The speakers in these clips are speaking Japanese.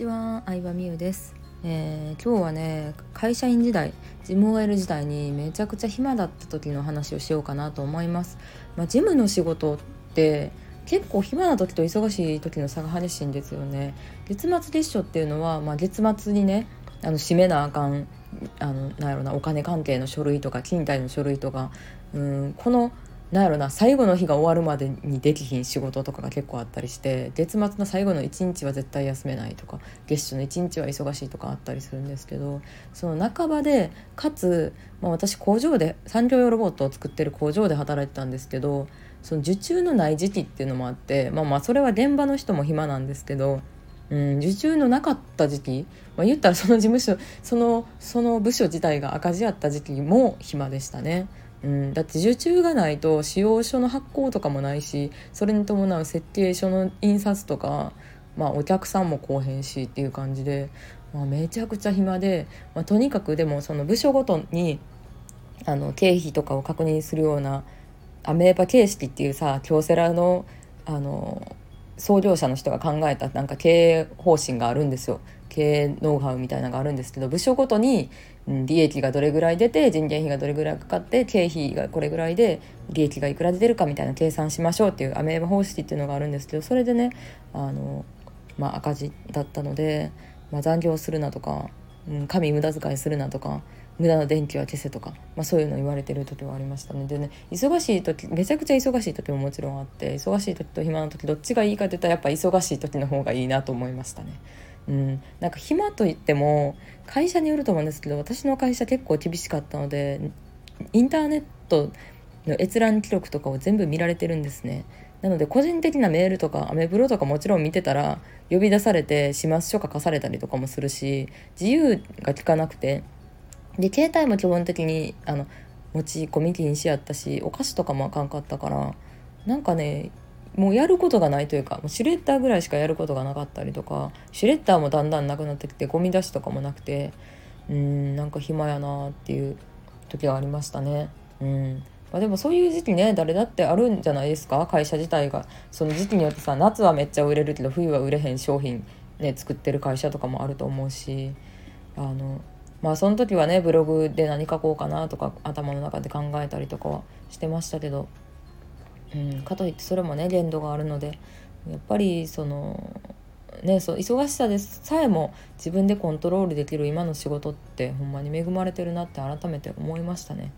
ちは、相葉美優です、えー、今日はね会社員時代ジム OL 時代にめちゃくちゃ暇だった時の話をしようかなと思います、まあ、ジムの仕事って結構暇な時と忙しい時の差が激しいんですよね。月末月初っていうのは、まあ、月末にねあの締めなあかんあのなんやろなお金関係の書類とか勤怠の書類とかうんこのなんやろな最後の日が終わるまでにできひん仕事とかが結構あったりして月末の最後の1日は絶対休めないとか月初の1日は忙しいとかあったりするんですけどその半ばでかつ、まあ、私工場で産業用ロボットを作ってる工場で働いてたんですけどその受注のない時期っていうのもあってまあまあそれは現場の人も暇なんですけど。うん、受注のなかった時期、まあ、言ったらその事務所そのその部署自体が赤字やった時期も暇でしたね。うん、だって受注がないと使用書の発行とかもないしそれに伴う設計書の印刷とか、まあ、お客さんも来おへんしっていう感じで、まあ、めちゃくちゃ暇で、まあ、とにかくでもその部署ごとにあの経費とかを確認するようなアメーバ形式っていうさ京セラのあの創業者の人が考えたなんか経営方針があるんですよ。経営ノウハウみたいなのがあるんですけど部署ごとに利益がどれぐらい出て人件費がどれぐらいかかって経費がこれぐらいで利益がいくら出てるかみたいな計算しましょうっていうアメーバ方式っていうのがあるんですけどそれでねあの、まあ、赤字だったので、まあ、残業するなとか、うん、紙無駄遣いするなとか無駄な電気は消せとか、まあ、そういうの言われてる時はありましたねでね忙しい時めちゃくちゃ忙しい時ももちろんあって忙しい時と暇な時どっちがいいかって言ったらやっぱ忙しい時の方がいいなと思いましたね。うん、なんか暇といっても会社によると思うんですけど私の会社結構厳しかったのでインターネットの閲覧記録とかを全部見られてるんですね。なので個人的なメールとかアメブロとかもちろん見てたら呼び出されて始末書書かされたりとかもするし自由が利かなくて。で携帯も基本的にあの持ち込み禁止やったしお菓子とかもあかんかったからなんかねもうやることがないというかもうシュレッダーぐらいしかやることがなかったりとかシュレッダーもだんだんなくなってきてゴミ出しとかもなくてうんなんか暇やなっていう時がありましたね。うん。まあ、でもそういう時期ね誰だってあるんじゃないですか？会社自体が。その時期によってさ夏はめっちゃ売れるけど冬は売れへん商品ね作ってる会社とかもあると思うしあのまあその時はねブログで何書こうかなとか頭の中で考えたりとかはしてましたけど。うん、かといってそれもね限度があるのでやっぱりそのねそう忙しさでさえも自分でコントロールできる今の仕事ってほんまに恵まれてるなって改めて思いましたね。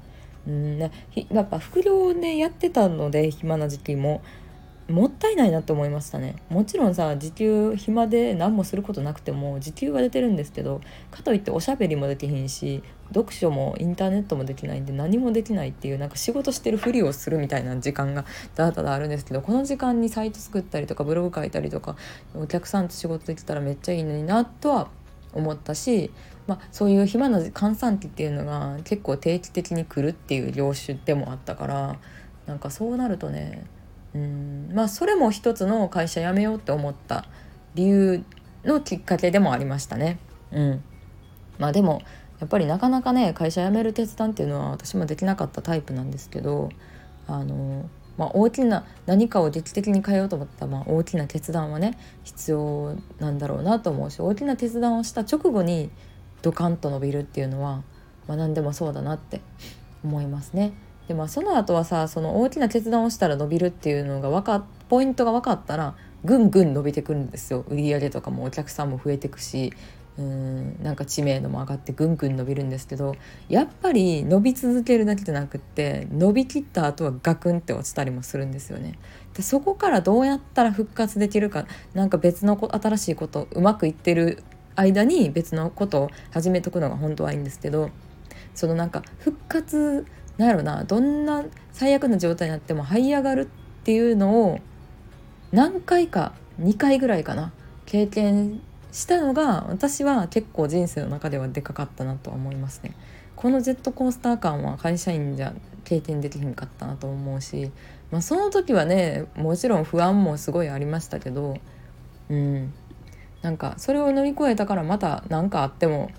うんねやっぱ副業でやってたので暇な時期ももったいないなって思いましたね。もちろんさ時給暇で何もすることなくても時給は出てるんですけどかといっておしゃべりもできひんし読書もインターネットもできないんで何もできないっていうなんか仕事してるふりをするみたいな時間がだらだだあるんですけどこの時間にサイト作ったりとかブログ書いたりとかお客さんと仕事できたらめっちゃいいのになとは思ったし、まあ、そういう暇な閑散期っていうのが結構定期的に来るっていう業種でもあったからなんかそうなるとねうんまあそれも一つの会社辞めようって思った理由のきっかけでもありましたね。うん、まあでもやっぱりなかなかね会社辞める決断っていうのは私もできなかったタイプなんですけどあの、まあ、大きな何かを劇的に変えようと思った、まあ、大きな決断はね必要なんだろうなと思うし大きな決断をした直後にドカンと伸びるっていうのは、まあ、何でもそうだなって思いますね。でまあその後はさその大きな決断をしたら伸びるっていうのが分かポイントが分かったらぐんぐん伸びてくるんですよ売り上げとかもお客さんも増えてくしうんなんか知名度も上がってぐんぐん伸びるんですけどやっぱり伸び続けるだけじゃなくって伸びきった後はガクンって落ちたりもするんですよね。でそこからどうやったら復活できるかなんか別の新しいことうまくいってる間に別のことを始めとくのが本当はいいんですけどそのなんか復活なんやろなどんな最悪な状態になっても這い上がるっていうのを何回か2回ぐらいかな経験したのが私は結構人生の中ではでかかったなとは思いますね。このジェットコースター感は会社員じゃ経験できひんかったなと思うし、まあ、その時はねもちろん不安もすごいありましたけどうんなんかそれを乗り越えたからまた何かあっても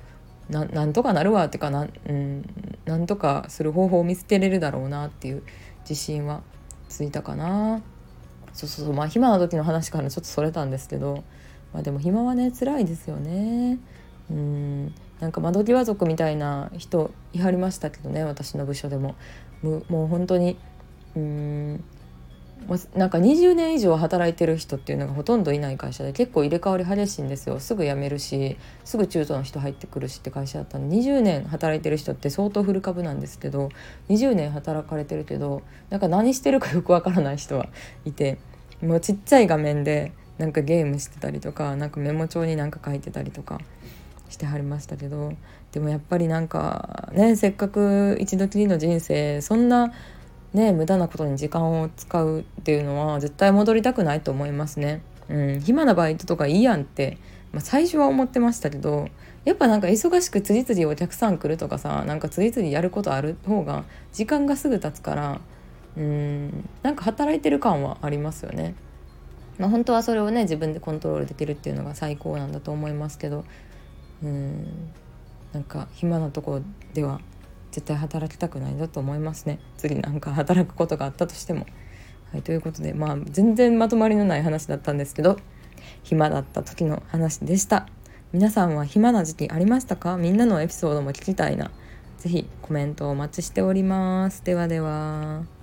ななんとかなるわってかな,、うん、なんとかする方法を見つけれるだろうなっていう自信はついたかな。そうそうそうまあ暇な時の話からちょっとそれたんですけどまあでも暇はね辛いですよね。うんなんか窓際族みたいな人いはりましたけどね私の部署でも。もう本当にうんなんか20年以上働いてる人っていうのがほとんどいない会社で結構入れ替わり激しいんですよ。すぐ辞めるしすぐ中途の人入ってくるしって会社だったんで。20年働いてる人って相当フル株なんですけど20年働かれてるけどなんか何してるかよくわからない人はいてもうちっちゃい画面でなんかゲームしてたりとかなんかメモ帳になんか書いてたりとかしてはりましたけどでもやっぱりなんかねせっかく一度きりの人生そんなね無駄なことに時間を使うっていうのは絶対戻りたくないと思いますね。うん、暇なバイトとかいいやんって、まあ、最初は思ってましたけどやっぱなんか忙しく次々お客さん来るとかさなんか次々やることある方が時間がすぐ経つからうんなんか働いてる感はありますよね。まあ、本当はそれをね自分でコントロールできるっていうのが最高なんだと思いますけどうんなんか暇なとこでは絶対働きたくないなと思いますね。次なんか働くことがあったとしても。はい、ということでまあ全然まとまりのない話だったんですけど暇だった時の話でした。皆さんは暇な時期ありましたか？みんなのエピソードも聞きたいな。是非コメントお待ちしております。ではでは。